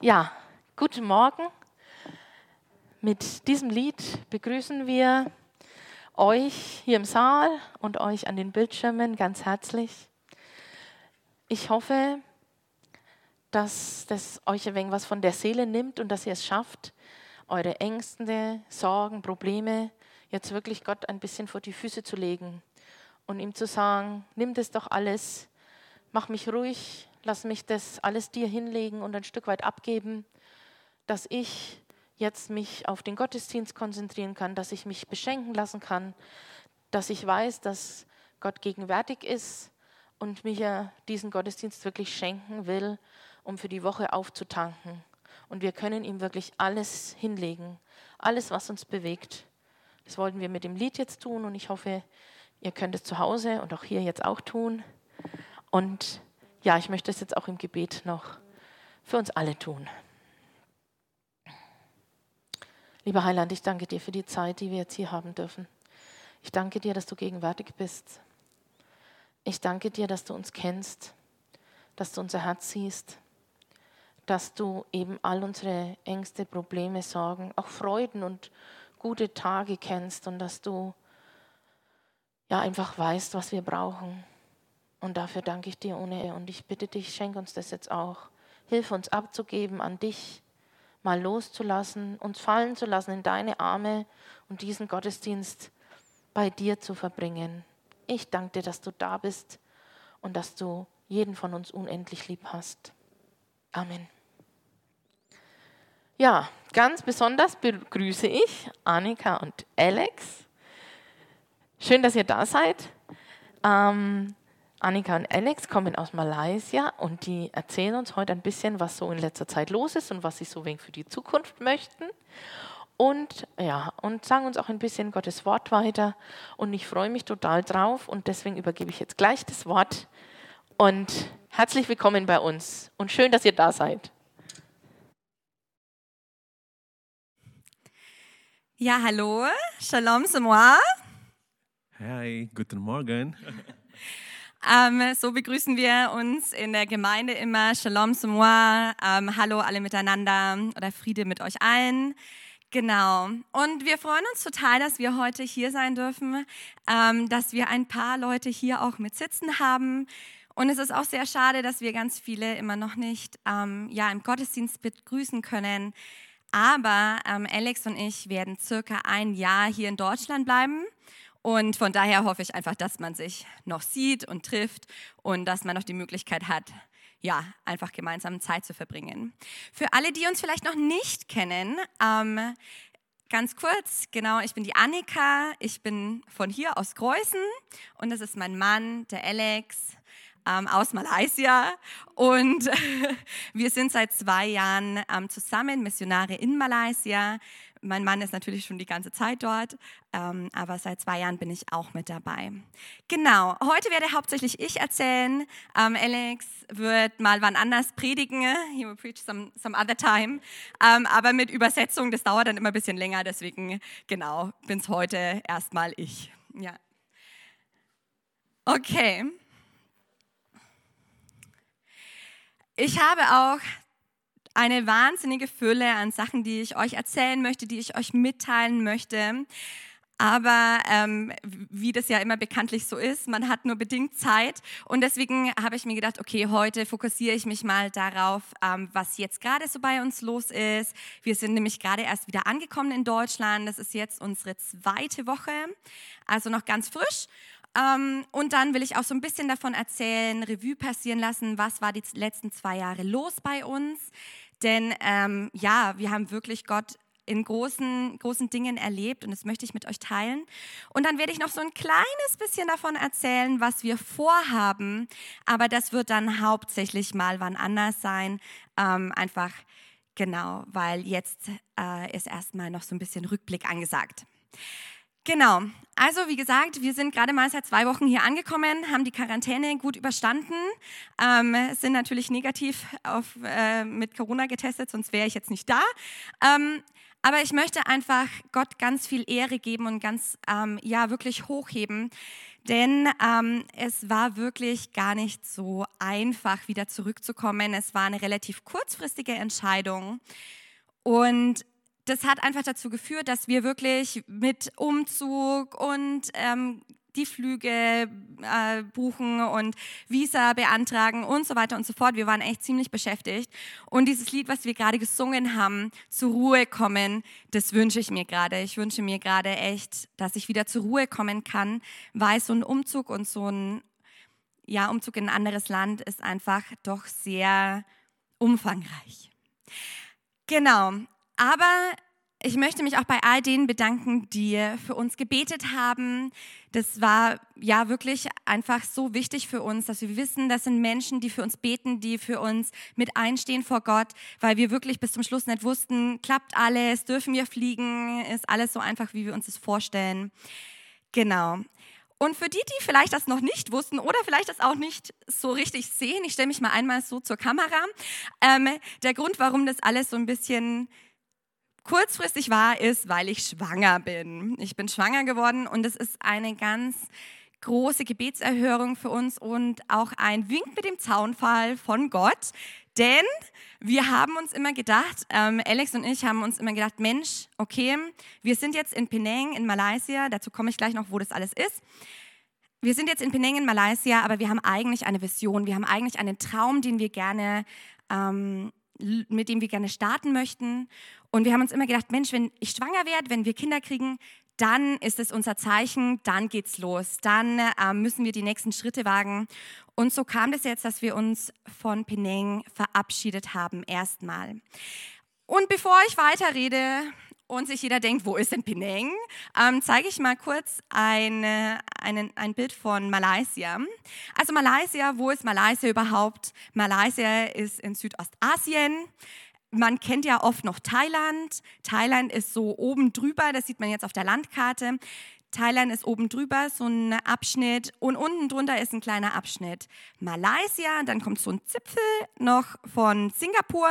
Ja, guten Morgen. Mit diesem Lied begrüßen wir euch hier im Saal und euch an den Bildschirmen ganz herzlich. Ich hoffe, dass das euch ein wenig was von der Seele nimmt und dass ihr es schafft, eure Ängste, Sorgen, Probleme jetzt wirklich Gott ein bisschen vor die Füße zu legen und ihm zu sagen, nimm das doch alles, mach mich ruhig, lass mich das alles dir hinlegen und ein Stück weit abgeben, dass ich jetzt mich auf den Gottesdienst konzentrieren kann, dass ich mich beschenken lassen kann, dass ich weiß, dass Gott gegenwärtig ist und mir diesen Gottesdienst wirklich schenken will, um für die Woche aufzutanken. Und wir können ihm wirklich alles hinlegen, alles, was uns bewegt. Das wollten wir mit dem Lied jetzt tun und ich hoffe, ihr könnt es zu Hause und auch hier jetzt auch tun. Und ja, ich möchte es jetzt auch im Gebet noch für uns alle tun. Lieber Heiland, ich danke dir für die Zeit, die wir jetzt hier haben dürfen. Ich danke dir, dass du gegenwärtig bist. Ich danke dir, dass du uns kennst, dass du unser Herz siehst, dass du eben all unsere Ängste, Probleme, Sorgen, auch Freuden und gute Tage kennst und dass du ja einfach weißt, was wir brauchen. Und dafür danke ich dir ohne und ich bitte dich, schenk uns das jetzt auch. Hilf uns abzugeben an dich, mal loszulassen, uns fallen zu lassen in deine Arme und diesen Gottesdienst bei dir zu verbringen. Ich danke dir, dass du da bist und dass du jeden von uns unendlich lieb hast. Amen. Ja, ganz besonders begrüße ich Annika und Alex. Schön, dass ihr da seid. Ähm, Annika und Alex kommen aus Malaysia und die erzählen uns heute ein bisschen, was so in letzter Zeit los ist und was sie so wenig für die Zukunft möchten. Und ja, und sagen uns auch ein bisschen Gottes Wort weiter. Und ich freue mich total drauf und deswegen übergebe ich jetzt gleich das Wort. Und herzlich willkommen bei uns und schön, dass ihr da seid. Ja, hallo, Shalom, c'est moi. Hi, guten Morgen. Ähm, so begrüßen wir uns in der Gemeinde immer. Shalom, c'est moi. Ähm, hallo alle miteinander oder Friede mit euch allen. Genau. Und wir freuen uns total, dass wir heute hier sein dürfen, ähm, dass wir ein paar Leute hier auch mit sitzen haben. Und es ist auch sehr schade, dass wir ganz viele immer noch nicht ähm, ja, im Gottesdienst begrüßen können. Aber ähm, Alex und ich werden circa ein Jahr hier in Deutschland bleiben. Und von daher hoffe ich einfach, dass man sich noch sieht und trifft und dass man noch die Möglichkeit hat, ja, einfach gemeinsam Zeit zu verbringen. Für alle, die uns vielleicht noch nicht kennen, ähm, ganz kurz, genau, ich bin die Annika, ich bin von hier aus Greußen und das ist mein Mann, der Alex ähm, aus Malaysia. Und wir sind seit zwei Jahren ähm, zusammen Missionare in Malaysia. Mein Mann ist natürlich schon die ganze Zeit dort, ähm, aber seit zwei Jahren bin ich auch mit dabei. Genau, heute werde hauptsächlich ich erzählen. Ähm, Alex wird mal wann anders predigen. He will preach some, some other time. Ähm, aber mit Übersetzung, das dauert dann immer ein bisschen länger, deswegen, genau, bin es heute erstmal ich. Ja. Okay. Ich habe auch eine wahnsinnige Fülle an Sachen, die ich euch erzählen möchte, die ich euch mitteilen möchte. Aber ähm, wie das ja immer bekanntlich so ist, man hat nur bedingt Zeit. Und deswegen habe ich mir gedacht, okay, heute fokussiere ich mich mal darauf, ähm, was jetzt gerade so bei uns los ist. Wir sind nämlich gerade erst wieder angekommen in Deutschland. Das ist jetzt unsere zweite Woche, also noch ganz frisch. Ähm, und dann will ich auch so ein bisschen davon erzählen, Revue passieren lassen, was war die letzten zwei Jahre los bei uns. Denn ähm, ja, wir haben wirklich Gott in großen, großen Dingen erlebt und das möchte ich mit euch teilen. Und dann werde ich noch so ein kleines bisschen davon erzählen, was wir vorhaben, aber das wird dann hauptsächlich mal wann anders sein. Ähm, einfach genau, weil jetzt äh, ist erstmal noch so ein bisschen Rückblick angesagt. Genau. Also wie gesagt, wir sind gerade mal seit zwei Wochen hier angekommen, haben die Quarantäne gut überstanden, ähm, sind natürlich negativ auf, äh, mit Corona getestet, sonst wäre ich jetzt nicht da. Ähm, Aber ich möchte einfach Gott ganz viel Ehre geben und ganz, ähm, ja, wirklich hochheben, denn ähm, es war wirklich gar nicht so einfach, wieder zurückzukommen. Es war eine relativ kurzfristige Entscheidung. Und das hat einfach dazu geführt, dass wir wirklich mit Umzug und ähm, die Flüge äh, buchen und Visa beantragen und so weiter und so fort. Wir waren echt ziemlich beschäftigt. Und dieses Lied, was wir gerade gesungen haben, zur Ruhe kommen, das wünsche ich mir gerade. Ich wünsche mir gerade echt, dass ich wieder zur Ruhe kommen kann, weil so ein Umzug und so ein ja, Umzug in ein anderes Land ist einfach doch sehr umfangreich. Genau. Aber ich möchte mich auch bei all denen bedanken, die für uns gebetet haben. Das war ja wirklich einfach so wichtig für uns, dass wir wissen, das sind Menschen, die für uns beten, die für uns mit einstehen vor Gott, weil wir wirklich bis zum Schluss nicht wussten, klappt alles, dürfen wir fliegen, ist alles so einfach, wie wir uns das vorstellen. Genau. Und für die, die vielleicht das noch nicht wussten oder vielleicht das auch nicht so richtig sehen, ich stelle mich mal einmal so zur Kamera. Ähm, der Grund, warum das alles so ein bisschen kurzfristig war, ist, weil ich schwanger bin. Ich bin schwanger geworden und es ist eine ganz große Gebetserhörung für uns und auch ein Wink mit dem Zaunfall von Gott. Denn wir haben uns immer gedacht, ähm, Alex und ich haben uns immer gedacht, Mensch, okay, wir sind jetzt in Penang in Malaysia, dazu komme ich gleich noch, wo das alles ist. Wir sind jetzt in Penang in Malaysia, aber wir haben eigentlich eine Vision, wir haben eigentlich einen Traum, den wir gerne ähm, mit dem wir gerne starten möchten. Und wir haben uns immer gedacht, Mensch, wenn ich schwanger werde, wenn wir Kinder kriegen, dann ist es unser Zeichen, dann geht's los, dann äh, müssen wir die nächsten Schritte wagen. Und so kam das jetzt, dass wir uns von Penang verabschiedet haben, erstmal. Und bevor ich weiterrede, und sich jeder denkt, wo ist denn Penang, ähm, zeige ich mal kurz eine, einen, ein Bild von Malaysia. Also Malaysia, wo ist Malaysia überhaupt? Malaysia ist in Südostasien. Man kennt ja oft noch Thailand. Thailand ist so oben drüber, das sieht man jetzt auf der Landkarte. Thailand ist oben drüber, so ein Abschnitt und unten drunter ist ein kleiner Abschnitt Malaysia. Dann kommt so ein Zipfel noch von Singapur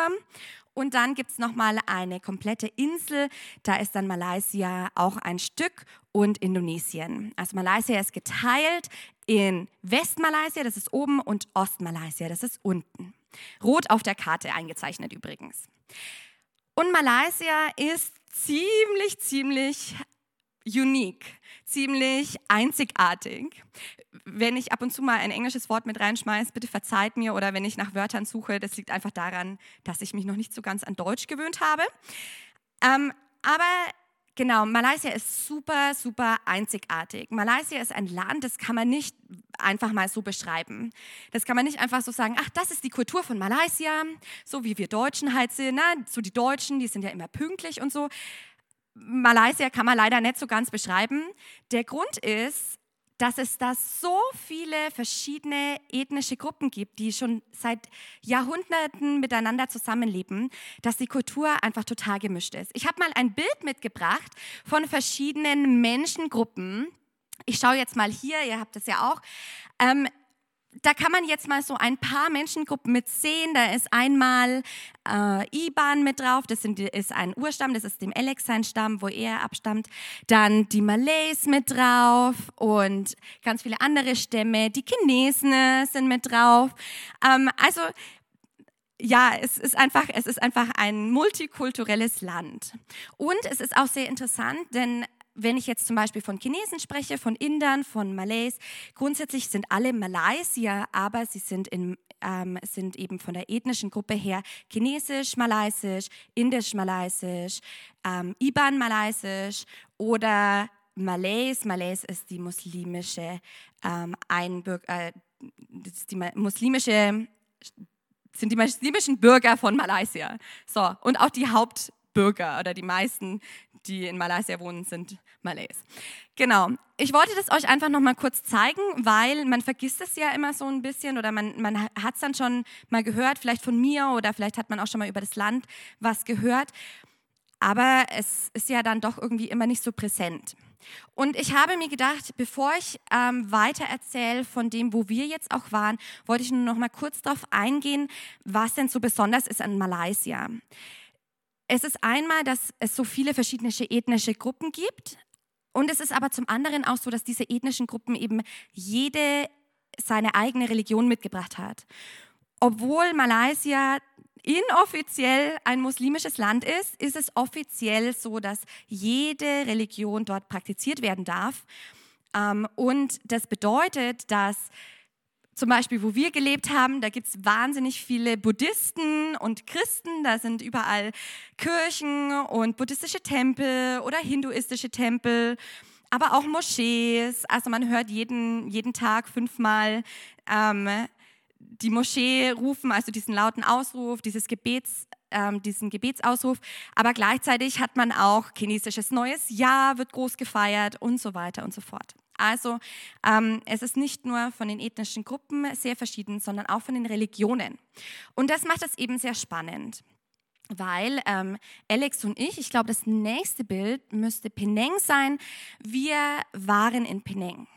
und dann gibt es nochmal eine komplette Insel. Da ist dann Malaysia auch ein Stück und Indonesien. Also Malaysia ist geteilt in Westmalaysia, das ist oben, und Ostmalaysia, das ist unten. Rot auf der Karte eingezeichnet übrigens. Und Malaysia ist ziemlich, ziemlich unique, ziemlich einzigartig wenn ich ab und zu mal ein englisches Wort mit reinschmeiße, bitte verzeiht mir oder wenn ich nach Wörtern suche, das liegt einfach daran, dass ich mich noch nicht so ganz an Deutsch gewöhnt habe. Ähm, aber genau, Malaysia ist super, super einzigartig. Malaysia ist ein Land, das kann man nicht einfach mal so beschreiben. Das kann man nicht einfach so sagen, ach, das ist die Kultur von Malaysia, so wie wir Deutschen halt sind. Na, so die Deutschen, die sind ja immer pünktlich und so. Malaysia kann man leider nicht so ganz beschreiben. Der Grund ist, dass es da so viele verschiedene ethnische Gruppen gibt, die schon seit Jahrhunderten miteinander zusammenleben, dass die Kultur einfach total gemischt ist. Ich habe mal ein Bild mitgebracht von verschiedenen Menschengruppen. Ich schaue jetzt mal hier, ihr habt das ja auch. Ähm, da kann man jetzt mal so ein paar Menschengruppen mit sehen. Da ist einmal äh, Iban mit drauf, das sind, ist ein Urstamm, das ist dem Alex sein Stamm, wo er abstammt. Dann die Malays mit drauf und ganz viele andere Stämme. Die Chinesen sind mit drauf. Ähm, also ja, es ist einfach, es ist einfach ein multikulturelles Land. Und es ist auch sehr interessant, denn wenn ich jetzt zum Beispiel von Chinesen spreche, von Indern, von Malays, grundsätzlich sind alle Malaysier, aber sie sind, in, ähm, sind eben von der ethnischen Gruppe her Chinesisch, Malaysisch, Indisch, Malaysisch, ähm, Iban, Malaysisch oder Malays. Malays ist die muslimische ähm, Einbürger, äh, die muslimische sind die muslimischen Bürger von Malaysia. So, und auch die Hauptbürger oder die meisten die in Malaysia wohnen, sind Malays. Genau. Ich wollte das euch einfach noch mal kurz zeigen, weil man vergisst es ja immer so ein bisschen oder man, man hat es dann schon mal gehört, vielleicht von mir oder vielleicht hat man auch schon mal über das Land was gehört. Aber es ist ja dann doch irgendwie immer nicht so präsent. Und ich habe mir gedacht, bevor ich ähm, weiter erzähle von dem, wo wir jetzt auch waren, wollte ich nur noch mal kurz darauf eingehen, was denn so besonders ist an Malaysia. Es ist einmal, dass es so viele verschiedene ethnische Gruppen gibt. Und es ist aber zum anderen auch so, dass diese ethnischen Gruppen eben jede seine eigene Religion mitgebracht hat. Obwohl Malaysia inoffiziell ein muslimisches Land ist, ist es offiziell so, dass jede Religion dort praktiziert werden darf. Ähm, und das bedeutet, dass zum Beispiel, wo wir gelebt haben, da gibt es wahnsinnig viele Buddhisten und Christen, da sind überall Kirchen und buddhistische Tempel oder hinduistische Tempel, aber auch Moschees. Also man hört jeden, jeden Tag fünfmal ähm, die Moschee rufen, also diesen lauten Ausruf, dieses Gebets, ähm, diesen Gebetsausruf. Aber gleichzeitig hat man auch chinesisches Neues Jahr, wird groß gefeiert und so weiter und so fort. Also ähm, es ist nicht nur von den ethnischen Gruppen sehr verschieden, sondern auch von den Religionen. Und das macht es eben sehr spannend weil ähm, Alex und ich, ich glaube, das nächste Bild müsste Penang sein. Wir waren in Penang.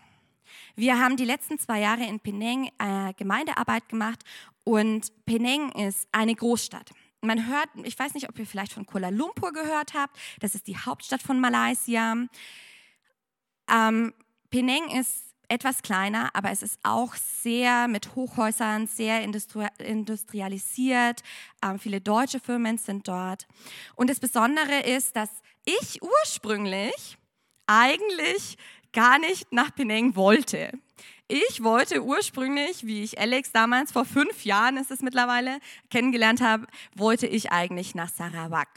Wir haben die letzten zwei Jahre in Penang äh, Gemeindearbeit gemacht und Penang ist eine Großstadt. Man hört, ich weiß nicht, ob ihr vielleicht von Kuala Lumpur gehört habt, das ist die Hauptstadt von Malaysia. Ähm, Penang ist etwas kleiner, aber es ist auch sehr mit Hochhäusern, sehr industri industrialisiert. Ähm, viele deutsche Firmen sind dort. Und das Besondere ist, dass ich ursprünglich eigentlich gar nicht nach Penang wollte. Ich wollte ursprünglich, wie ich Alex damals vor fünf Jahren, ist es mittlerweile, kennengelernt habe, wollte ich eigentlich nach Sarawak.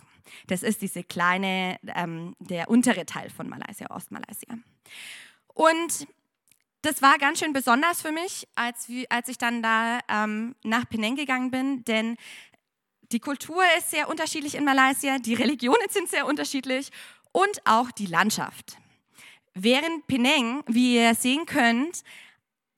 Das ist diese kleine, ähm, der untere Teil von Malaysia, Ostmalaysia. Und das war ganz schön besonders für mich, als, als ich dann da ähm, nach Penang gegangen bin, denn die Kultur ist sehr unterschiedlich in Malaysia, die Religionen sind sehr unterschiedlich und auch die Landschaft. Während Penang, wie ihr sehen könnt,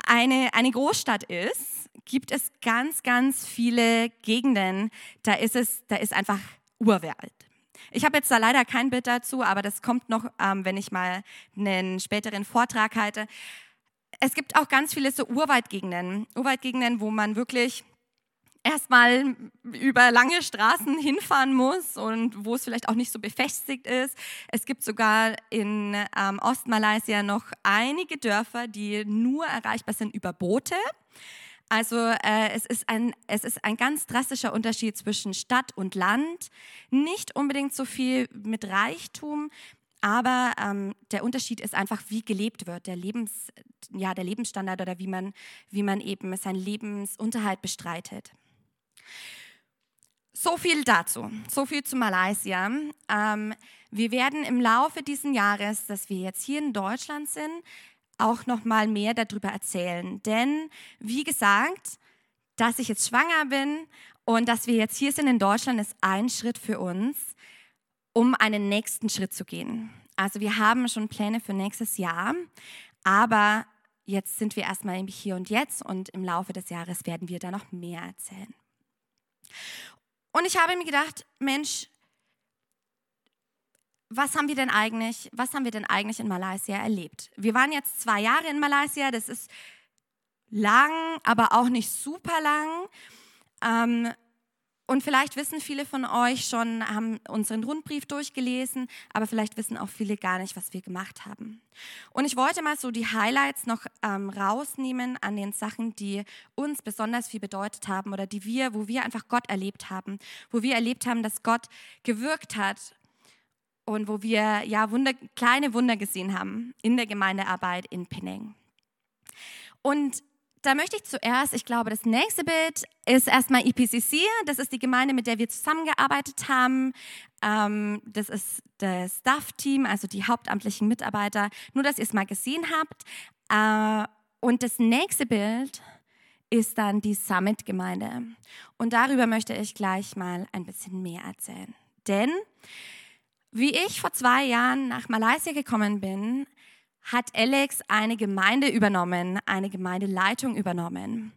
eine, eine Großstadt ist, gibt es ganz, ganz viele Gegenden, da ist es, da ist einfach Urwald. Ich habe jetzt da leider kein Bild dazu, aber das kommt noch, ähm, wenn ich mal einen späteren Vortrag halte. Es gibt auch ganz viele so Urwaldgegenden, Urwaldgegenden, wo man wirklich erstmal über lange Straßen hinfahren muss und wo es vielleicht auch nicht so befestigt ist. Es gibt sogar in ähm, Ostmalaysia noch einige Dörfer, die nur erreichbar sind über Boote. Also äh, es, ist ein, es ist ein ganz drastischer Unterschied zwischen Stadt und Land. Nicht unbedingt so viel mit Reichtum, aber ähm, der Unterschied ist einfach, wie gelebt wird, der, Lebens, ja, der Lebensstandard oder wie man, wie man eben seinen Lebensunterhalt bestreitet. So viel dazu, so viel zu Malaysia. Ähm, wir werden im Laufe dieses Jahres, dass wir jetzt hier in Deutschland sind, auch noch mal mehr darüber erzählen. Denn wie gesagt, dass ich jetzt schwanger bin und dass wir jetzt hier sind in Deutschland, ist ein Schritt für uns, um einen nächsten Schritt zu gehen. Also wir haben schon Pläne für nächstes Jahr, aber jetzt sind wir erstmal im Hier und Jetzt und im Laufe des Jahres werden wir da noch mehr erzählen. Und ich habe mir gedacht, Mensch, was haben wir denn eigentlich, was haben wir denn eigentlich in Malaysia erlebt? Wir waren jetzt zwei Jahre in Malaysia, das ist lang, aber auch nicht super lang. Ähm, und vielleicht wissen viele von euch schon, haben unseren Rundbrief durchgelesen, aber vielleicht wissen auch viele gar nicht, was wir gemacht haben. Und ich wollte mal so die Highlights noch ähm, rausnehmen an den Sachen, die uns besonders viel bedeutet haben oder die wir, wo wir einfach Gott erlebt haben, wo wir erlebt haben, dass Gott gewirkt hat und wo wir ja Wunder, kleine Wunder gesehen haben in der Gemeindearbeit in Penang. Und da möchte ich zuerst, ich glaube, das nächste Bild ist erstmal EPCC. Das ist die Gemeinde, mit der wir zusammengearbeitet haben. Ähm, das ist das Staff-Team, also die hauptamtlichen Mitarbeiter. Nur, dass ihr es mal gesehen habt. Äh, und das nächste Bild ist dann die Summit-Gemeinde. Und darüber möchte ich gleich mal ein bisschen mehr erzählen. Denn wie ich vor zwei Jahren nach Malaysia gekommen bin, hat Alex eine Gemeinde übernommen, eine Gemeindeleitung übernommen.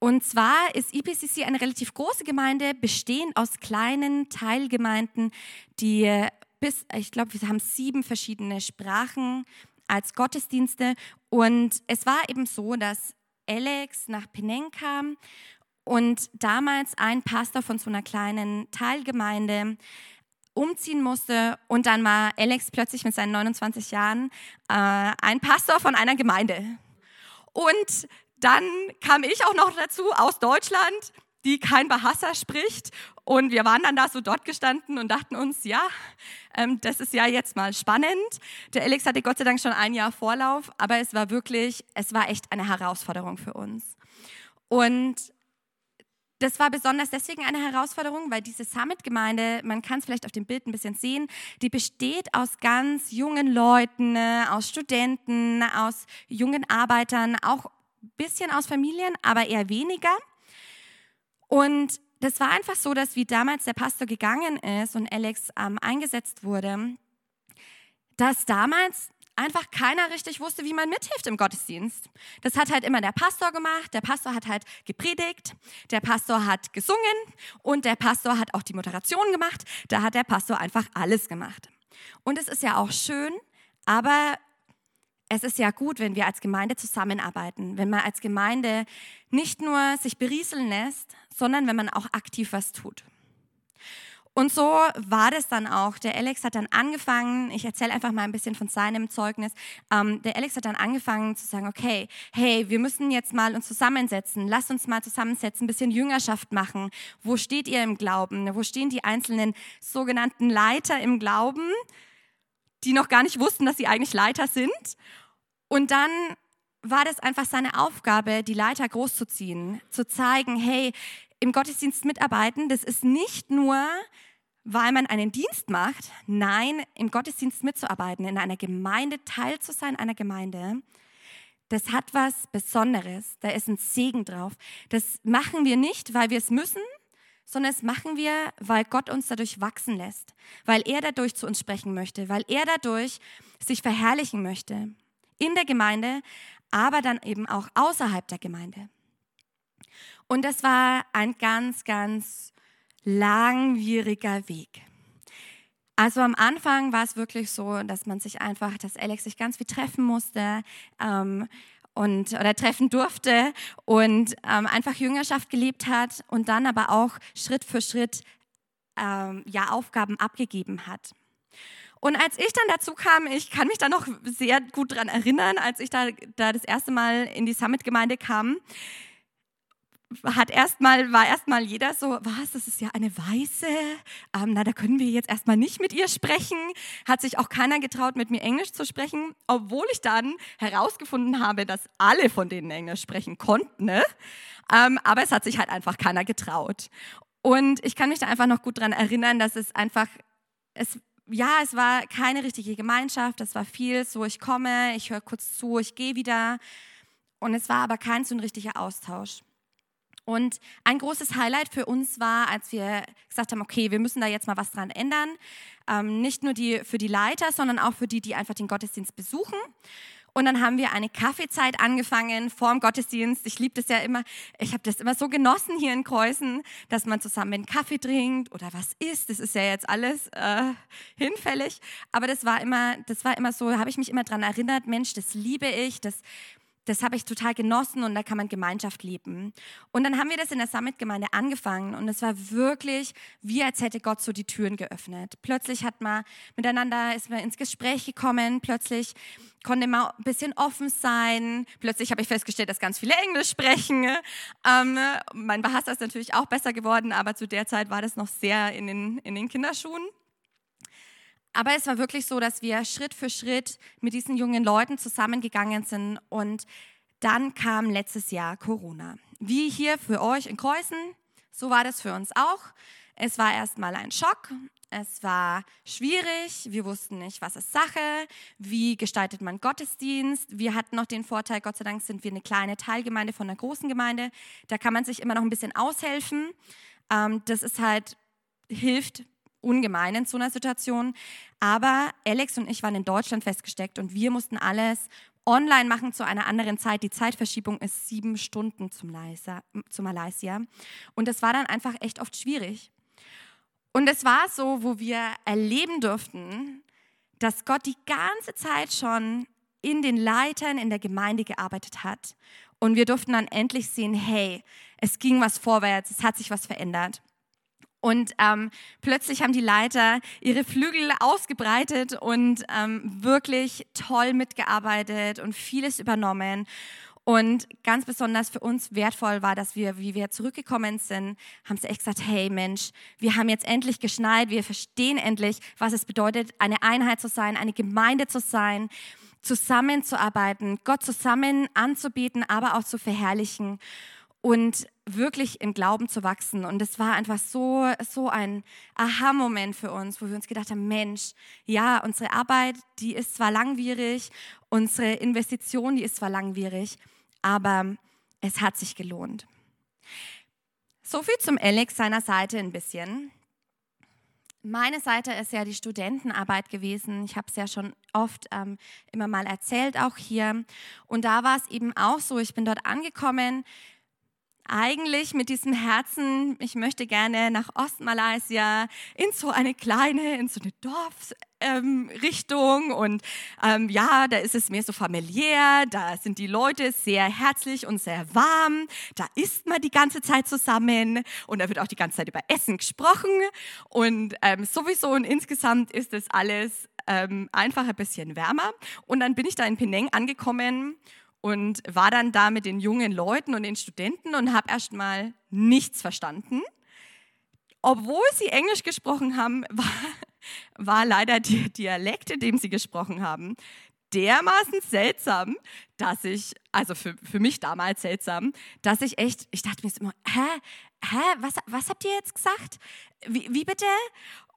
Und zwar ist IPCC eine relativ große Gemeinde, bestehend aus kleinen Teilgemeinden, die bis, ich glaube, wir haben sieben verschiedene Sprachen als Gottesdienste. Und es war eben so, dass Alex nach Penang kam und damals ein Pastor von so einer kleinen Teilgemeinde umziehen musste und dann war Alex plötzlich mit seinen 29 Jahren äh, ein Pastor von einer Gemeinde. Und dann kam ich auch noch dazu aus Deutschland, die kein Bahasa spricht. Und wir waren dann da so dort gestanden und dachten uns, ja, ähm, das ist ja jetzt mal spannend. Der Alex hatte Gott sei Dank schon ein Jahr Vorlauf, aber es war wirklich, es war echt eine Herausforderung für uns. Und das war besonders deswegen eine Herausforderung, weil diese Summit-Gemeinde, man kann es vielleicht auf dem Bild ein bisschen sehen, die besteht aus ganz jungen Leuten, aus Studenten, aus jungen Arbeitern, auch ein bisschen aus Familien, aber eher weniger. Und das war einfach so, dass wie damals der Pastor gegangen ist und Alex ähm, eingesetzt wurde, dass damals einfach keiner richtig wusste, wie man mithilft im Gottesdienst. Das hat halt immer der Pastor gemacht. Der Pastor hat halt gepredigt, der Pastor hat gesungen und der Pastor hat auch die Moderation gemacht. Da hat der Pastor einfach alles gemacht. Und es ist ja auch schön, aber es ist ja gut, wenn wir als Gemeinde zusammenarbeiten, wenn man als Gemeinde nicht nur sich berieseln lässt, sondern wenn man auch aktiv was tut. Und so war das dann auch. Der Alex hat dann angefangen, ich erzähle einfach mal ein bisschen von seinem Zeugnis. Ähm, der Alex hat dann angefangen zu sagen, okay, hey, wir müssen jetzt mal uns zusammensetzen. Lasst uns mal zusammensetzen, ein bisschen Jüngerschaft machen. Wo steht ihr im Glauben? Wo stehen die einzelnen sogenannten Leiter im Glauben, die noch gar nicht wussten, dass sie eigentlich Leiter sind? Und dann war das einfach seine Aufgabe, die Leiter großzuziehen, zu zeigen, hey, im Gottesdienst mitarbeiten, das ist nicht nur, weil man einen Dienst macht, nein, im Gottesdienst mitzuarbeiten, in einer Gemeinde Teil zu sein, einer Gemeinde, das hat was Besonderes, da ist ein Segen drauf. Das machen wir nicht, weil wir es müssen, sondern das machen wir, weil Gott uns dadurch wachsen lässt, weil er dadurch zu uns sprechen möchte, weil er dadurch sich verherrlichen möchte. In der Gemeinde, aber dann eben auch außerhalb der Gemeinde. Und das war ein ganz, ganz langwieriger Weg. Also am Anfang war es wirklich so, dass man sich einfach, dass Alex sich ganz viel treffen musste ähm, und oder treffen durfte und ähm, einfach Jüngerschaft gelebt hat und dann aber auch Schritt für Schritt ähm, ja Aufgaben abgegeben hat. Und als ich dann dazu kam, ich kann mich da noch sehr gut dran erinnern, als ich da, da das erste Mal in die Summit-Gemeinde kam, hat erstmal, war erstmal jeder so, was, das ist ja eine Weiße, ähm, na, da können wir jetzt erstmal nicht mit ihr sprechen. Hat sich auch keiner getraut, mit mir Englisch zu sprechen, obwohl ich dann herausgefunden habe, dass alle von denen Englisch sprechen konnten. Ne? Ähm, aber es hat sich halt einfach keiner getraut. Und ich kann mich da einfach noch gut dran erinnern, dass es einfach, es, ja, es war keine richtige Gemeinschaft, es war viel so, ich komme, ich höre kurz zu, ich gehe wieder. Und es war aber kein so ein richtiger Austausch. Und ein großes Highlight für uns war, als wir gesagt haben, okay, wir müssen da jetzt mal was dran ändern. Ähm, nicht nur die, für die Leiter, sondern auch für die, die einfach den Gottesdienst besuchen. Und dann haben wir eine Kaffeezeit angefangen vorm Gottesdienst. Ich liebe das ja immer. Ich habe das immer so genossen hier in Kreuzen, dass man zusammen einen Kaffee trinkt oder was isst. Das ist ja jetzt alles äh, hinfällig. Aber das war immer, das war immer so, habe ich mich immer daran erinnert, Mensch, das liebe ich. Das, das habe ich total genossen und da kann man Gemeinschaft leben. Und dann haben wir das in der Summit-Gemeinde angefangen und es war wirklich wie als hätte Gott so die Türen geöffnet. Plötzlich hat man miteinander, ist man ins Gespräch gekommen, plötzlich konnte man ein bisschen offen sein. Plötzlich habe ich festgestellt, dass ganz viele Englisch sprechen. Ähm, mein Bahasa ist natürlich auch besser geworden, aber zu der Zeit war das noch sehr in den, in den Kinderschuhen. Aber es war wirklich so, dass wir Schritt für Schritt mit diesen jungen Leuten zusammengegangen sind und dann kam letztes Jahr Corona. Wie hier für euch in Kreuzen, so war das für uns auch. Es war erstmal ein Schock. Es war schwierig. Wir wussten nicht, was ist Sache. Wie gestaltet man Gottesdienst? Wir hatten noch den Vorteil, Gott sei Dank sind wir eine kleine Teilgemeinde von einer großen Gemeinde. Da kann man sich immer noch ein bisschen aushelfen. Ähm, das ist halt, hilft ungemein in so einer Situation. Aber Alex und ich waren in Deutschland festgesteckt und wir mussten alles online machen zu einer anderen Zeit. Die Zeitverschiebung ist sieben Stunden zum, Malaysia, zu Malaysia. Und das war dann einfach echt oft schwierig. Und es war so, wo wir erleben durften, dass Gott die ganze Zeit schon in den Leitern in der Gemeinde gearbeitet hat. Und wir durften dann endlich sehen, hey, es ging was vorwärts, es hat sich was verändert. Und ähm, plötzlich haben die Leiter ihre Flügel ausgebreitet und ähm, wirklich toll mitgearbeitet und vieles übernommen. Und ganz besonders für uns wertvoll war, dass wir, wie wir zurückgekommen sind, haben sie echt gesagt, hey Mensch, wir haben jetzt endlich geschneit, wir verstehen endlich, was es bedeutet, eine Einheit zu sein, eine Gemeinde zu sein, zusammenzuarbeiten, Gott zusammen anzubieten, aber auch zu verherrlichen und wirklich im Glauben zu wachsen. Und es war einfach so, so ein Aha-Moment für uns, wo wir uns gedacht haben, Mensch, ja, unsere Arbeit, die ist zwar langwierig, unsere Investition, die ist zwar langwierig, aber es hat sich gelohnt. So viel zum Alex seiner Seite ein bisschen. Meine Seite ist ja die Studentenarbeit gewesen. Ich habe es ja schon oft ähm, immer mal erzählt, auch hier. Und da war es eben auch so, ich bin dort angekommen, eigentlich mit diesem Herzen, ich möchte gerne nach Ostmalaysia in so eine kleine, in so eine Dorfrichtung ähm, und ähm, ja, da ist es mehr so familiär, da sind die Leute sehr herzlich und sehr warm, da isst man die ganze Zeit zusammen und da wird auch die ganze Zeit über Essen gesprochen. Und ähm, sowieso und insgesamt ist es alles ähm, einfach ein bisschen wärmer. Und dann bin ich da in Penang angekommen und war dann da mit den jungen Leuten und den Studenten und habe erst mal nichts verstanden. Obwohl sie Englisch gesprochen haben, war, war leider der Dialekt, in dem sie gesprochen haben, dermaßen seltsam, dass ich, also für, für mich damals seltsam, dass ich echt, ich dachte mir immer, hä, hä, was, was habt ihr jetzt gesagt? Wie, wie bitte?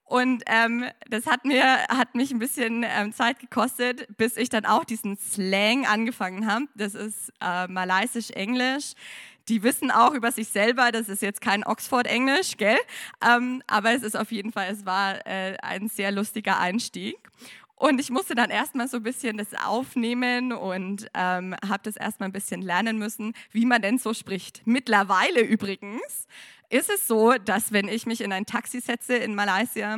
Und ähm, das hat, mir, hat mich ein bisschen ähm, Zeit gekostet, bis ich dann auch diesen Slang angefangen habe. Das ist äh, malaysisch-englisch. Die wissen auch über sich selber, das ist jetzt kein Oxford-Englisch, gell? Ähm, aber es ist auf jeden Fall, es war äh, ein sehr lustiger Einstieg. Und ich musste dann erstmal so ein bisschen das aufnehmen und ähm, habe das erstmal ein bisschen lernen müssen, wie man denn so spricht. Mittlerweile übrigens ist es so, dass wenn ich mich in ein Taxi setze in Malaysia,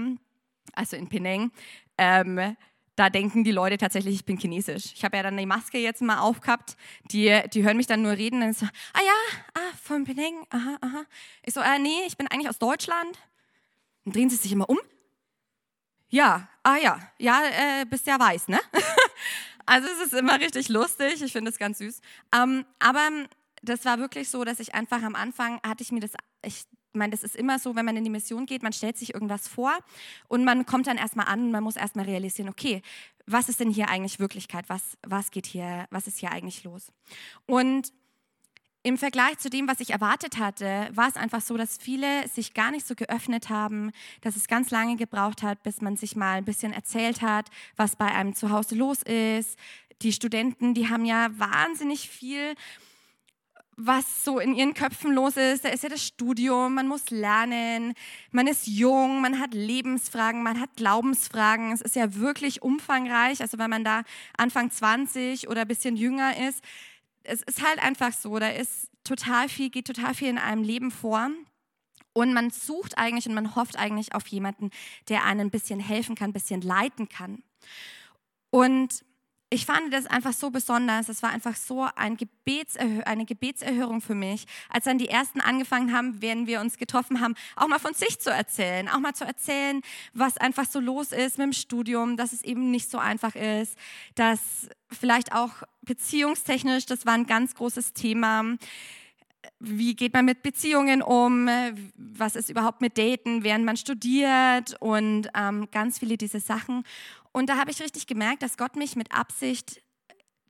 also in Penang, ähm, da denken die Leute tatsächlich, ich bin chinesisch. Ich habe ja dann die Maske jetzt mal aufgehabt. Die, die hören mich dann nur reden und so, ah ja, ah, von Penang, aha, aha. Ich so, äh, nee, ich bin eigentlich aus Deutschland. Dann drehen sie sich immer um. Ja, ah ja, ja, äh, bist ja weiß, ne? also es ist immer richtig lustig, ich finde es ganz süß. Ähm, aber das war wirklich so, dass ich einfach am Anfang hatte ich mir das, ich meine, das ist immer so, wenn man in die Mission geht, man stellt sich irgendwas vor und man kommt dann erstmal an und man muss erstmal realisieren, okay, was ist denn hier eigentlich Wirklichkeit? Was, was geht hier, was ist hier eigentlich los? Und im Vergleich zu dem, was ich erwartet hatte, war es einfach so, dass viele sich gar nicht so geöffnet haben, dass es ganz lange gebraucht hat, bis man sich mal ein bisschen erzählt hat, was bei einem zu Hause los ist. Die Studenten, die haben ja wahnsinnig viel was so in ihren Köpfen los ist. Da ist ja das Studium, man muss lernen, man ist jung, man hat Lebensfragen, man hat Glaubensfragen. Es ist ja wirklich umfangreich. Also wenn man da Anfang 20 oder ein bisschen jünger ist, es ist halt einfach so, da ist total viel, geht total viel in einem Leben vor. Und man sucht eigentlich und man hofft eigentlich auf jemanden, der einen ein bisschen helfen kann, ein bisschen leiten kann. Und ich fand das einfach so besonders. Es war einfach so ein Gebetserhö eine Gebetserhörung für mich, als dann die ersten angefangen haben, wenn wir uns getroffen haben, auch mal von sich zu erzählen, auch mal zu erzählen, was einfach so los ist mit dem Studium, dass es eben nicht so einfach ist, dass vielleicht auch beziehungstechnisch, das war ein ganz großes Thema. Wie geht man mit Beziehungen um? Was ist überhaupt mit Daten, während man studiert? Und ähm, ganz viele diese Sachen. Und da habe ich richtig gemerkt, dass Gott mich mit Absicht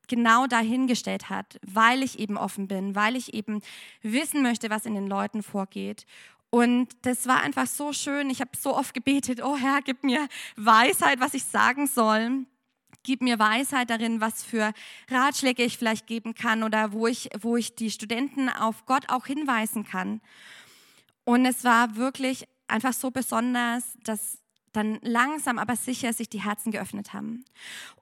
genau dahingestellt hat, weil ich eben offen bin, weil ich eben wissen möchte, was in den Leuten vorgeht. Und das war einfach so schön. Ich habe so oft gebetet, oh Herr, gib mir Weisheit, was ich sagen soll. Gib mir Weisheit darin, was für Ratschläge ich vielleicht geben kann oder wo ich, wo ich die Studenten auf Gott auch hinweisen kann. Und es war wirklich einfach so besonders, dass dann langsam aber sicher sich die Herzen geöffnet haben.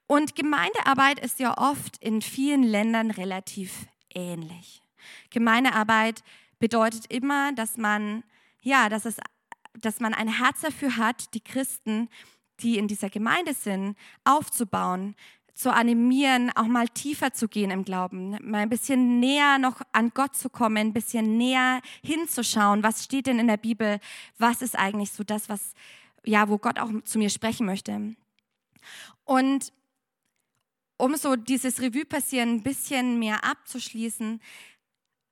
Und Gemeindearbeit ist ja oft in vielen Ländern relativ ähnlich. Gemeindearbeit bedeutet immer, dass man, ja, dass, es, dass man ein Herz dafür hat, die Christen, die in dieser Gemeinde sind, aufzubauen, zu animieren, auch mal tiefer zu gehen im Glauben, mal ein bisschen näher noch an Gott zu kommen, ein bisschen näher hinzuschauen, was steht denn in der Bibel, was ist eigentlich so das, was, ja, wo Gott auch zu mir sprechen möchte. Und um so dieses Revue passieren ein bisschen mehr abzuschließen,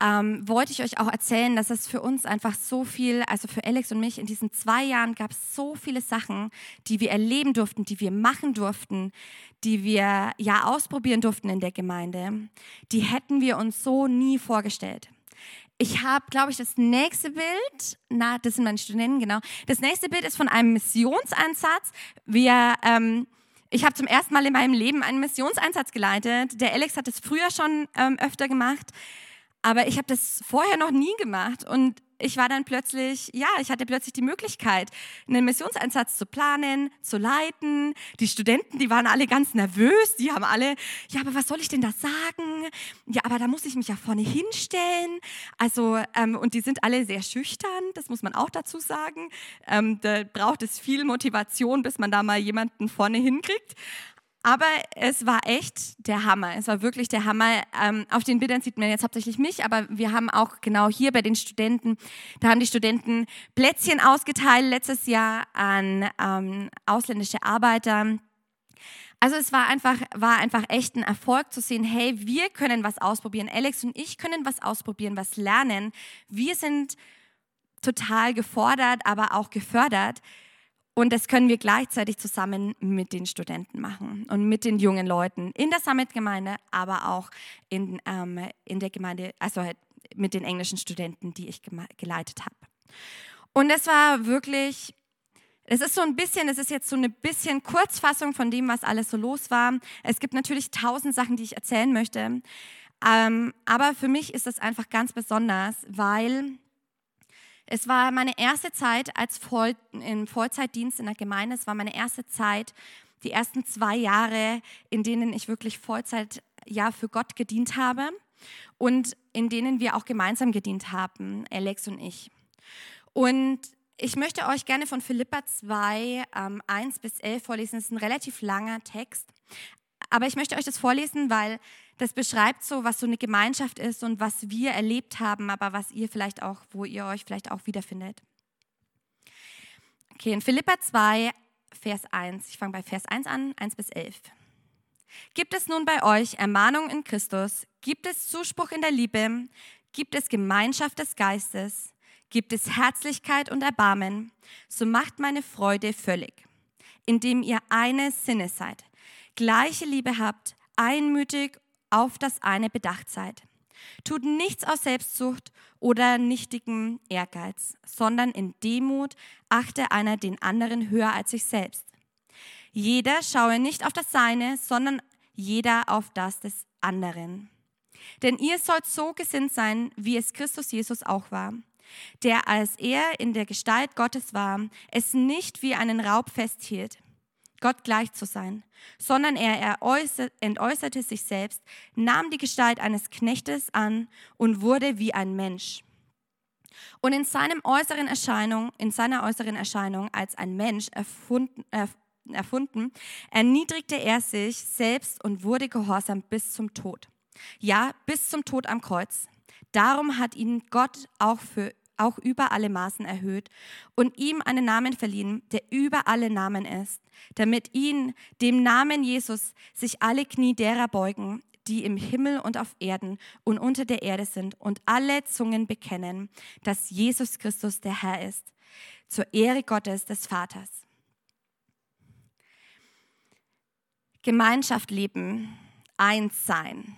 ähm, wollte ich euch auch erzählen, dass es für uns einfach so viel, also für Alex und mich in diesen zwei Jahren gab es so viele Sachen, die wir erleben durften, die wir machen durften, die wir ja ausprobieren durften in der Gemeinde. Die hätten wir uns so nie vorgestellt. Ich habe, glaube ich, das nächste Bild, na, das sind meine Studenten, genau. Das nächste Bild ist von einem Missionsansatz. Wir, ähm, ich habe zum ersten Mal in meinem Leben einen Missionseinsatz geleitet. Der Alex hat es früher schon ähm, öfter gemacht. Aber ich habe das vorher noch nie gemacht und ich war dann plötzlich, ja, ich hatte plötzlich die Möglichkeit, einen Missionseinsatz zu planen, zu leiten. Die Studenten, die waren alle ganz nervös, die haben alle, ja, aber was soll ich denn da sagen? Ja, aber da muss ich mich ja vorne hinstellen. Also, ähm, und die sind alle sehr schüchtern, das muss man auch dazu sagen. Ähm, da braucht es viel Motivation, bis man da mal jemanden vorne hinkriegt. Aber es war echt der Hammer. Es war wirklich der Hammer. Ähm, auf den Bildern sieht man jetzt hauptsächlich mich, aber wir haben auch genau hier bei den Studenten, da haben die Studenten Plätzchen ausgeteilt letztes Jahr an ähm, ausländische Arbeiter. Also es war einfach, war einfach echt ein Erfolg zu sehen, hey, wir können was ausprobieren. Alex und ich können was ausprobieren, was lernen. Wir sind total gefordert, aber auch gefördert. Und das können wir gleichzeitig zusammen mit den Studenten machen und mit den jungen Leuten in der Summit-Gemeinde, aber auch in, ähm, in der Gemeinde, also halt mit den englischen Studenten, die ich geleitet habe. Und es war wirklich, es ist so ein bisschen, es ist jetzt so eine bisschen Kurzfassung von dem, was alles so los war. Es gibt natürlich tausend Sachen, die ich erzählen möchte. Ähm, aber für mich ist das einfach ganz besonders, weil es war meine erste Zeit als Voll, im Vollzeitdienst in der Gemeinde. Es war meine erste Zeit, die ersten zwei Jahre, in denen ich wirklich Vollzeit ja, für Gott gedient habe und in denen wir auch gemeinsam gedient haben, Alex und ich. Und ich möchte euch gerne von Philippa 2, ähm, 1 bis 11 vorlesen. Das ist ein relativ langer Text. Aber ich möchte euch das vorlesen, weil das beschreibt so, was so eine Gemeinschaft ist und was wir erlebt haben, aber was ihr vielleicht auch, wo ihr euch vielleicht auch wiederfindet. Okay, in Philippa 2, Vers 1. Ich fange bei Vers 1 an, 1 bis 11. Gibt es nun bei euch Ermahnung in Christus? Gibt es Zuspruch in der Liebe? Gibt es Gemeinschaft des Geistes? Gibt es Herzlichkeit und Erbarmen? So macht meine Freude völlig, indem ihr eines Sinnes seid, gleiche Liebe habt, einmütig auf das eine bedacht seid. Tut nichts aus Selbstsucht oder nichtigem Ehrgeiz, sondern in Demut achte einer den anderen höher als sich selbst. Jeder schaue nicht auf das Seine, sondern jeder auf das des anderen. Denn ihr sollt so gesinnt sein, wie es Christus Jesus auch war, der, als er in der Gestalt Gottes war, es nicht wie einen Raub festhielt, Gott gleich zu sein, sondern er entäußerte sich selbst, nahm die Gestalt eines Knechtes an und wurde wie ein Mensch. Und in seinem äußeren Erscheinung, in seiner äußeren Erscheinung als ein Mensch erfunden, erfunden, erniedrigte er sich selbst und wurde gehorsam bis zum Tod. Ja, bis zum Tod am Kreuz. Darum hat ihn Gott auch für auch über alle Maßen erhöht und ihm einen Namen verliehen, der über alle Namen ist, damit ihn, dem Namen Jesus, sich alle Knie derer beugen, die im Himmel und auf Erden und unter der Erde sind und alle Zungen bekennen, dass Jesus Christus der Herr ist, zur Ehre Gottes des Vaters. Gemeinschaft leben, eins sein,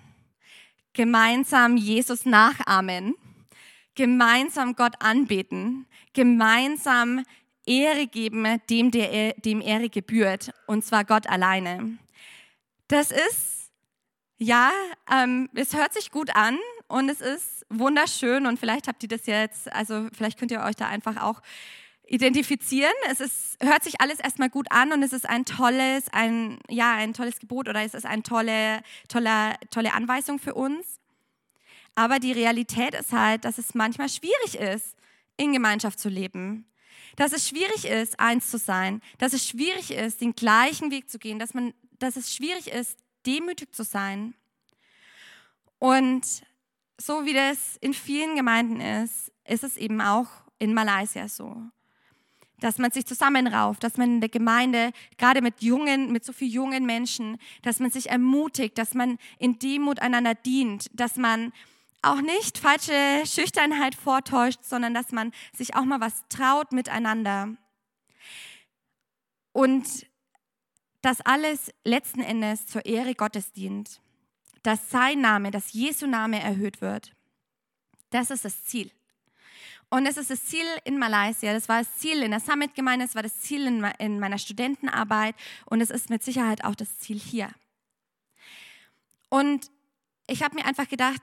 gemeinsam Jesus nachahmen gemeinsam Gott anbeten, gemeinsam Ehre geben, dem, der, dem Ehre gebührt, und zwar Gott alleine. Das ist, ja, ähm, es hört sich gut an und es ist wunderschön und vielleicht habt ihr das jetzt, also vielleicht könnt ihr euch da einfach auch identifizieren. Es ist, hört sich alles erstmal gut an und es ist ein tolles, ein, ja, ein tolles Gebot oder es ist eine tolle, tolle, tolle Anweisung für uns. Aber die Realität ist halt, dass es manchmal schwierig ist, in Gemeinschaft zu leben. Dass es schwierig ist, eins zu sein. Dass es schwierig ist, den gleichen Weg zu gehen. Dass, man, dass es schwierig ist, demütig zu sein. Und so wie das in vielen Gemeinden ist, ist es eben auch in Malaysia so. Dass man sich zusammenrauft, dass man in der Gemeinde, gerade mit jungen, mit so vielen jungen Menschen, dass man sich ermutigt, dass man in Demut einander dient, dass man auch nicht falsche Schüchternheit vortäuscht, sondern dass man sich auch mal was traut miteinander. Und dass alles letzten Endes zur Ehre Gottes dient. Dass sein Name, dass Jesu Name erhöht wird. Das ist das Ziel. Und es ist das Ziel in Malaysia, das war das Ziel in der Summit-Gemeinde, das war das Ziel in, in meiner Studentenarbeit und es ist mit Sicherheit auch das Ziel hier. Und ich habe mir einfach gedacht,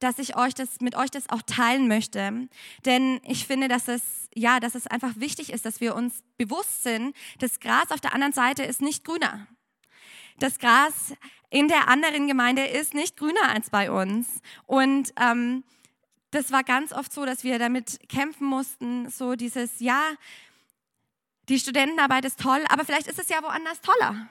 dass ich euch das mit euch das auch teilen möchte, denn ich finde, dass es ja, dass es einfach wichtig ist, dass wir uns bewusst sind, das Gras auf der anderen Seite ist nicht grüner. Das Gras in der anderen Gemeinde ist nicht grüner als bei uns und ähm, das war ganz oft so, dass wir damit kämpfen mussten, so dieses ja, die Studentenarbeit ist toll, aber vielleicht ist es ja woanders toller.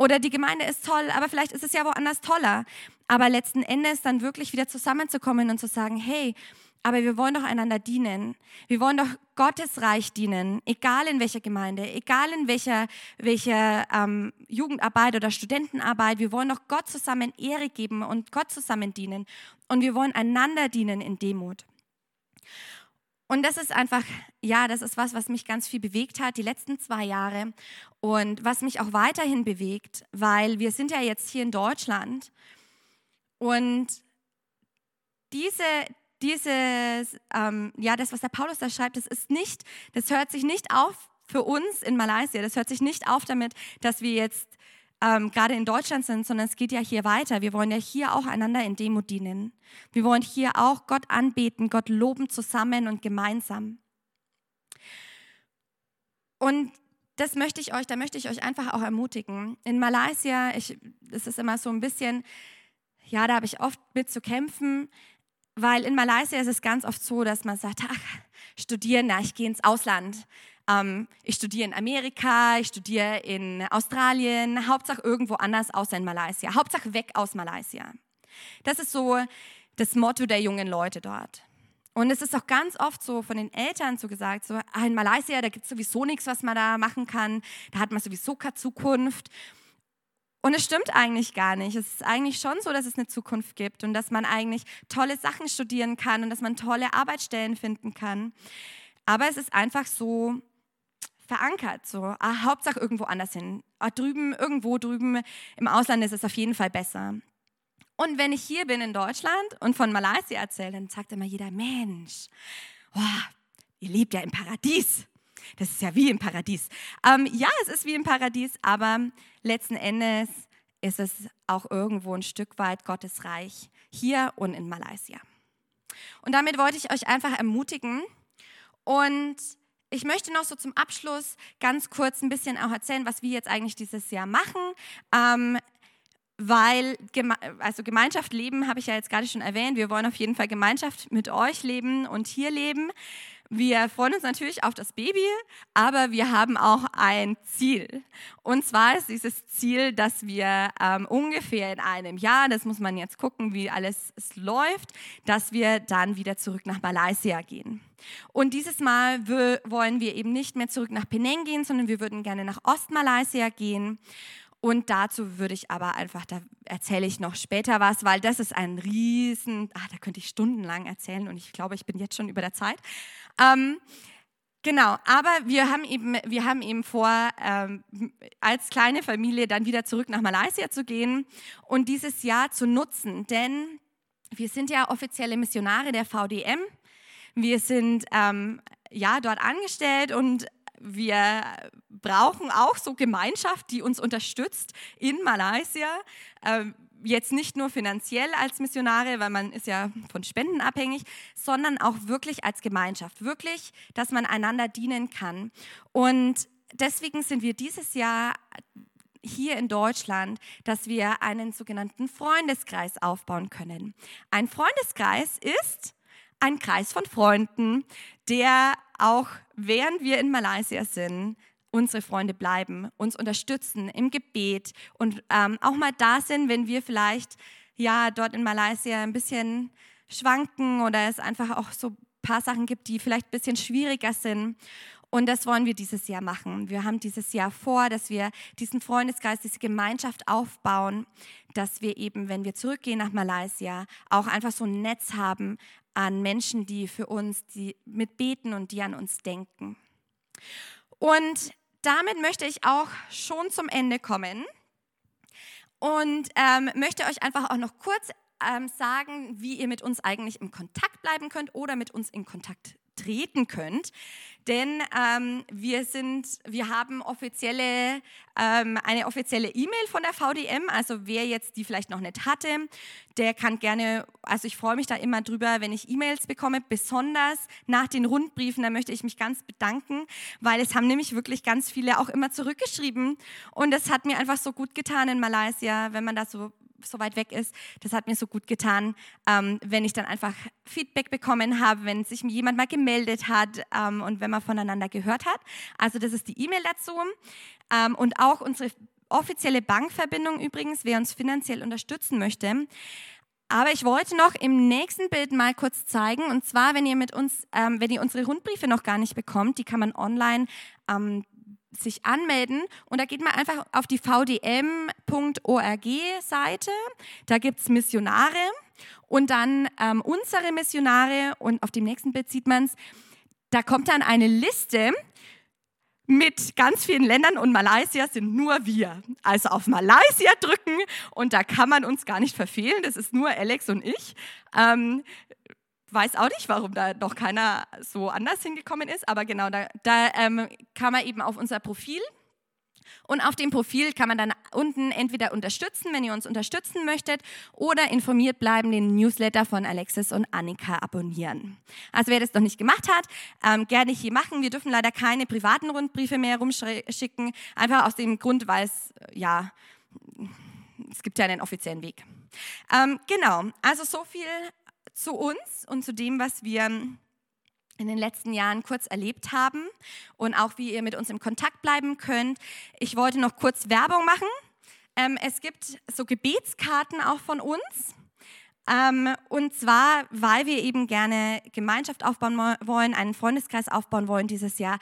Oder die Gemeinde ist toll, aber vielleicht ist es ja woanders toller. Aber letzten Endes dann wirklich wieder zusammenzukommen und zu sagen, hey, aber wir wollen doch einander dienen. Wir wollen doch Gottes Reich dienen, egal in welcher Gemeinde, egal in welcher, welcher ähm, Jugendarbeit oder Studentenarbeit. Wir wollen doch Gott zusammen Ehre geben und Gott zusammen dienen. Und wir wollen einander dienen in Demut. Und das ist einfach, ja, das ist was, was mich ganz viel bewegt hat, die letzten zwei Jahre. Und was mich auch weiterhin bewegt, weil wir sind ja jetzt hier in Deutschland. Und diese, dieses, ähm, ja, das, was der Paulus da schreibt, das ist nicht, das hört sich nicht auf für uns in Malaysia. Das hört sich nicht auf damit, dass wir jetzt ähm, gerade in Deutschland sind, sondern es geht ja hier weiter. Wir wollen ja hier auch einander in Demut dienen. Wir wollen hier auch Gott anbeten, Gott loben zusammen und gemeinsam. Und das möchte ich euch, da möchte ich euch einfach auch ermutigen. In Malaysia, ich, das ist immer so ein bisschen, ja, da habe ich oft mit zu kämpfen, weil in Malaysia ist es ganz oft so, dass man sagt, ach, studieren, na, ich gehe ins Ausland. Ähm, ich studiere in Amerika, ich studiere in Australien, Hauptsache irgendwo anders außer in Malaysia. Hauptsache weg aus Malaysia. Das ist so das Motto der jungen Leute dort. Und es ist auch ganz oft so von den Eltern so gesagt, so ah, in Malaysia, da gibt es sowieso nichts, was man da machen kann. Da hat man sowieso keine Zukunft. Und es stimmt eigentlich gar nicht. Es ist eigentlich schon so, dass es eine Zukunft gibt und dass man eigentlich tolle Sachen studieren kann und dass man tolle Arbeitsstellen finden kann. Aber es ist einfach so, verankert. So, ah, Hauptsache irgendwo anders hin. Ah, drüben, irgendwo drüben im Ausland ist es auf jeden Fall besser. Und wenn ich hier bin in Deutschland und von Malaysia erzähle, dann sagt immer jeder, Mensch, oh, ihr lebt ja im Paradies. Das ist ja wie im Paradies. Ähm, ja, es ist wie im Paradies, aber letzten Endes ist es auch irgendwo ein Stück weit Gottes Reich hier und in Malaysia. Und damit wollte ich euch einfach ermutigen und ich möchte noch so zum Abschluss ganz kurz ein bisschen auch erzählen, was wir jetzt eigentlich dieses Jahr machen. Ähm, weil also Gemeinschaft leben habe ich ja jetzt gerade schon erwähnt. Wir wollen auf jeden Fall Gemeinschaft mit euch leben und hier leben. Wir freuen uns natürlich auf das Baby, aber wir haben auch ein Ziel. Und zwar ist dieses Ziel, dass wir ähm, ungefähr in einem Jahr, das muss man jetzt gucken, wie alles läuft, dass wir dann wieder zurück nach Malaysia gehen. Und dieses Mal wollen wir eben nicht mehr zurück nach Penang gehen, sondern wir würden gerne nach Ostmalaysia gehen. Und dazu würde ich aber einfach, da erzähle ich noch später was, weil das ist ein riesen, ach, da könnte ich stundenlang erzählen und ich glaube, ich bin jetzt schon über der Zeit. Ähm, genau, aber wir haben eben, wir haben eben vor, ähm, als kleine Familie dann wieder zurück nach Malaysia zu gehen und dieses Jahr zu nutzen, denn wir sind ja offizielle Missionare der VDM. Wir sind ähm, ja dort angestellt und wir brauchen auch so Gemeinschaft, die uns unterstützt in Malaysia. Ähm, jetzt nicht nur finanziell als Missionare, weil man ist ja von Spenden abhängig, sondern auch wirklich als Gemeinschaft. Wirklich, dass man einander dienen kann. Und deswegen sind wir dieses Jahr hier in Deutschland, dass wir einen sogenannten Freundeskreis aufbauen können. Ein Freundeskreis ist ein Kreis von Freunden, der auch während wir in Malaysia sind, unsere Freunde bleiben, uns unterstützen im Gebet und ähm, auch mal da sind, wenn wir vielleicht ja dort in Malaysia ein bisschen schwanken oder es einfach auch so ein paar Sachen gibt, die vielleicht ein bisschen schwieriger sind. Und das wollen wir dieses Jahr machen. Wir haben dieses Jahr vor, dass wir diesen Freundeskreis, diese Gemeinschaft aufbauen, dass wir eben, wenn wir zurückgehen nach Malaysia, auch einfach so ein Netz haben an Menschen, die für uns, die mitbeten und die an uns denken. Und damit möchte ich auch schon zum Ende kommen und ähm, möchte euch einfach auch noch kurz ähm, sagen, wie ihr mit uns eigentlich im Kontakt bleiben könnt oder mit uns in Kontakt treten könnt. Denn ähm, wir, sind, wir haben offizielle, ähm, eine offizielle E-Mail von der VDM. Also wer jetzt die vielleicht noch nicht hatte, der kann gerne, also ich freue mich da immer drüber, wenn ich E-Mails bekomme, besonders nach den Rundbriefen. Da möchte ich mich ganz bedanken, weil es haben nämlich wirklich ganz viele auch immer zurückgeschrieben. Und es hat mir einfach so gut getan in Malaysia, wenn man da so so weit weg ist. Das hat mir so gut getan, ähm, wenn ich dann einfach Feedback bekommen habe, wenn sich jemand mal gemeldet hat ähm, und wenn man voneinander gehört hat. Also das ist die E-Mail dazu. Ähm, und auch unsere offizielle Bankverbindung übrigens, wer uns finanziell unterstützen möchte. Aber ich wollte noch im nächsten Bild mal kurz zeigen, und zwar, wenn ihr mit uns, ähm, wenn ihr unsere Rundbriefe noch gar nicht bekommt, die kann man online ähm, sich anmelden und da geht man einfach auf die vdm.org-Seite. Da gibt es Missionare und dann ähm, unsere Missionare und auf dem nächsten Bild sieht man es. Da kommt dann eine Liste mit ganz vielen Ländern und Malaysia sind nur wir. Also auf Malaysia drücken und da kann man uns gar nicht verfehlen. Das ist nur Alex und ich. Ähm, weiß auch nicht, warum da noch keiner so anders hingekommen ist, aber genau, da, da ähm, kann man eben auf unser Profil und auf dem Profil kann man dann unten entweder unterstützen, wenn ihr uns unterstützen möchtet, oder informiert bleiben, den Newsletter von Alexis und Annika abonnieren. Also wer das noch nicht gemacht hat, ähm, gerne hier machen. Wir dürfen leider keine privaten Rundbriefe mehr rumschicken, einfach aus dem Grund, weil es, ja, es gibt ja einen offiziellen Weg. Ähm, genau, also so viel zu uns und zu dem, was wir in den letzten Jahren kurz erlebt haben und auch wie ihr mit uns im Kontakt bleiben könnt. Ich wollte noch kurz Werbung machen. Ähm, es gibt so Gebetskarten auch von uns. Ähm, und zwar, weil wir eben gerne Gemeinschaft aufbauen wollen, einen Freundeskreis aufbauen wollen dieses Jahr,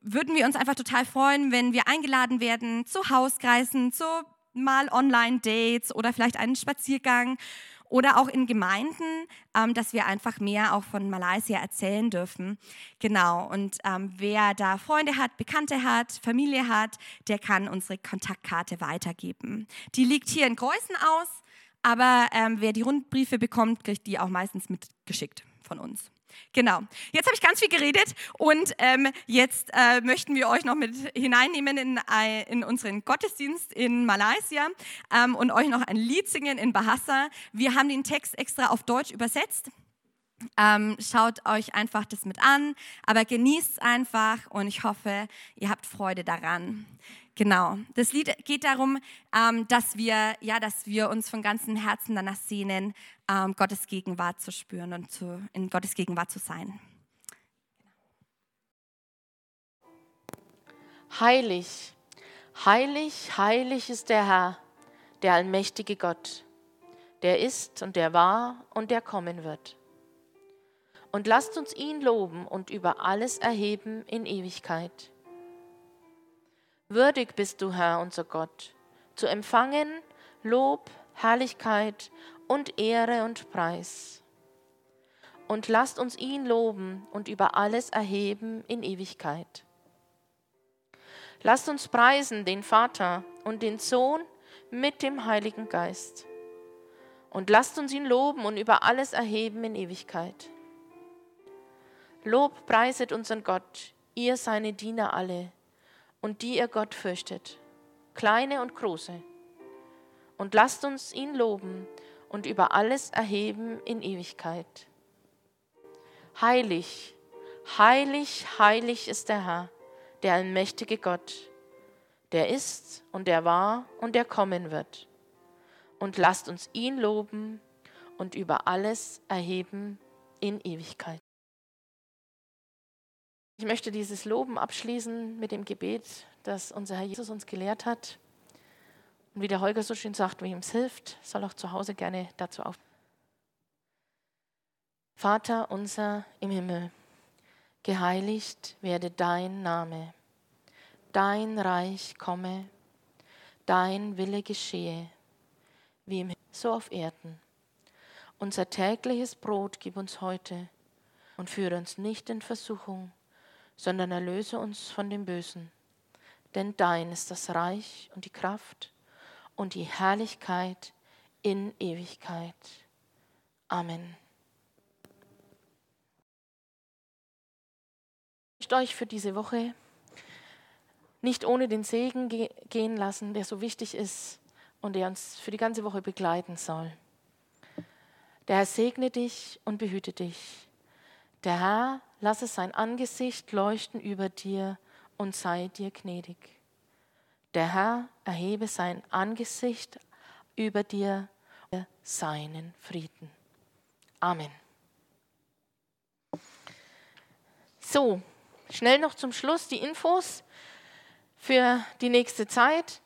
würden wir uns einfach total freuen, wenn wir eingeladen werden zu Hauskreisen, zu mal Online-Dates oder vielleicht einen Spaziergang oder auch in Gemeinden, ähm, dass wir einfach mehr auch von Malaysia erzählen dürfen. Genau, und ähm, wer da Freunde hat, Bekannte hat, Familie hat, der kann unsere Kontaktkarte weitergeben. Die liegt hier in Greußen aus, aber ähm, wer die Rundbriefe bekommt, kriegt die auch meistens mitgeschickt von uns. Genau. Jetzt habe ich ganz viel geredet und ähm, jetzt äh, möchten wir euch noch mit hineinnehmen in, in unseren Gottesdienst in Malaysia ähm, und euch noch ein Lied singen in Bahasa. Wir haben den Text extra auf Deutsch übersetzt. Ähm, schaut euch einfach das mit an, aber genießt es einfach und ich hoffe, ihr habt Freude daran. Genau. Das Lied geht darum, ähm, dass wir, ja, dass wir uns von ganzem Herzen danach sehnen, ähm, Gottes Gegenwart zu spüren und zu, in Gottes Gegenwart zu sein. Heilig, heilig, heilig ist der Herr, der allmächtige Gott, der ist und der war und der kommen wird. Und lasst uns ihn loben und über alles erheben in Ewigkeit. Würdig bist du, Herr, unser Gott, zu empfangen Lob, Herrlichkeit und Ehre und Preis. Und lasst uns ihn loben und über alles erheben in Ewigkeit. Lasst uns preisen den Vater und den Sohn mit dem Heiligen Geist. Und lasst uns ihn loben und über alles erheben in Ewigkeit. Lob preiset unseren Gott, ihr seine Diener alle und die ihr Gott fürchtet, kleine und große. Und lasst uns ihn loben und über alles erheben in Ewigkeit. Heilig, heilig, heilig ist der Herr, der allmächtige Gott, der ist und der war und der kommen wird. Und lasst uns ihn loben und über alles erheben in Ewigkeit. Ich möchte dieses Loben abschließen mit dem Gebet, das unser Herr Jesus uns gelehrt hat. Und wie der Holger so schön sagt, wem es hilft, soll auch zu Hause gerne dazu auf. Vater unser im Himmel, geheiligt werde dein Name, dein Reich komme, dein Wille geschehe, wie im Himmel, so auf Erden. Unser tägliches Brot gib uns heute und führe uns nicht in Versuchung, sondern erlöse uns von dem Bösen. Denn dein ist das Reich und die Kraft und die Herrlichkeit in Ewigkeit. Amen. Ich möchte euch für diese Woche nicht ohne den Segen gehen lassen, der so wichtig ist und der uns für die ganze Woche begleiten soll. Der Herr segne dich und behüte dich. Der Herr lasse sein Angesicht leuchten über dir und sei dir gnädig. Der Herr erhebe sein Angesicht über dir, seinen Frieden. Amen. So, schnell noch zum Schluss die Infos für die nächste Zeit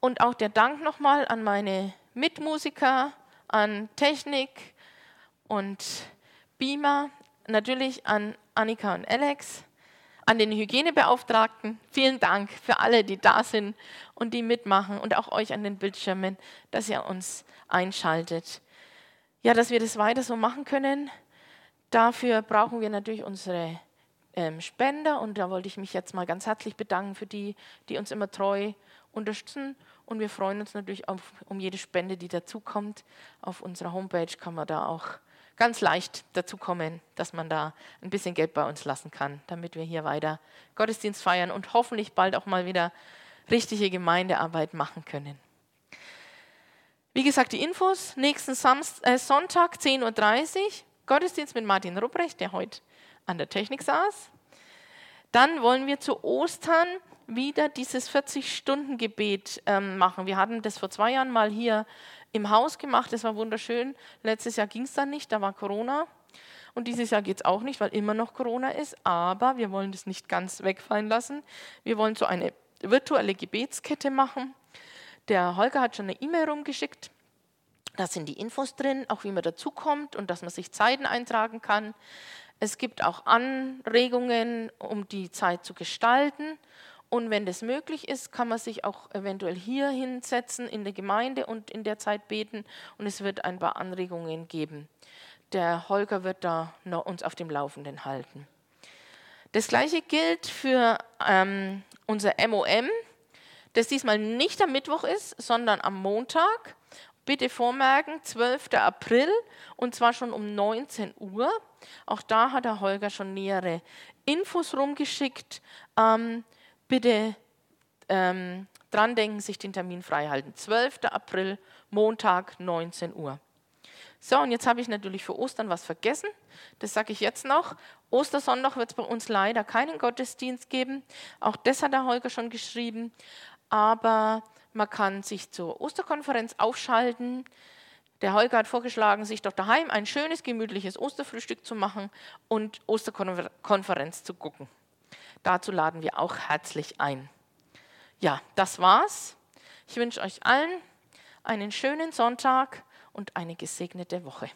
und auch der Dank nochmal an meine Mitmusiker, an Technik und Beamer, natürlich an Annika und Alex, an den Hygienebeauftragten. Vielen Dank für alle, die da sind und die mitmachen und auch euch an den Bildschirmen, dass ihr uns einschaltet. Ja, dass wir das weiter so machen können, dafür brauchen wir natürlich unsere ähm, Spender und da wollte ich mich jetzt mal ganz herzlich bedanken für die, die uns immer treu unterstützen und wir freuen uns natürlich auf, um jede Spende, die dazukommt. Auf unserer Homepage kann man da auch ganz leicht dazu kommen, dass man da ein bisschen Geld bei uns lassen kann, damit wir hier weiter Gottesdienst feiern und hoffentlich bald auch mal wieder richtige Gemeindearbeit machen können. Wie gesagt, die Infos nächsten Samst äh, Sonntag 10.30 Uhr, Gottesdienst mit Martin Rupprecht, der heute an der Technik saß. Dann wollen wir zu Ostern wieder dieses 40-Stunden-Gebet ähm, machen. Wir hatten das vor zwei Jahren mal hier im Haus gemacht. Das war wunderschön. Letztes Jahr ging es dann nicht, da war Corona. Und dieses Jahr geht es auch nicht, weil immer noch Corona ist. Aber wir wollen das nicht ganz wegfallen lassen. Wir wollen so eine virtuelle Gebetskette machen. Der Holger hat schon eine E-Mail rumgeschickt. Da sind die Infos drin, auch wie man dazukommt und dass man sich Zeiten eintragen kann. Es gibt auch Anregungen, um die Zeit zu gestalten. Und wenn das möglich ist, kann man sich auch eventuell hier hinsetzen in der Gemeinde und in der Zeit beten. Und es wird ein paar Anregungen geben. Der Holger wird da uns auf dem Laufenden halten. Das gleiche gilt für ähm, unser MOM, das diesmal nicht am Mittwoch ist, sondern am Montag. Bitte vormerken, 12. April und zwar schon um 19 Uhr. Auch da hat der Holger schon nähere Infos rumgeschickt. Ähm, bitte ähm, dran denken, sich den Termin freihalten. 12. April, Montag, 19 Uhr. So, und jetzt habe ich natürlich für Ostern was vergessen. Das sage ich jetzt noch. Ostersonntag wird es bei uns leider keinen Gottesdienst geben. Auch das hat der Holger schon geschrieben. Aber man kann sich zur Osterkonferenz aufschalten. Der Holger hat vorgeschlagen, sich doch daheim ein schönes, gemütliches Osterfrühstück zu machen und Osterkonferenz zu gucken. Dazu laden wir auch herzlich ein. Ja, das war's. Ich wünsche euch allen einen schönen Sonntag und eine gesegnete Woche.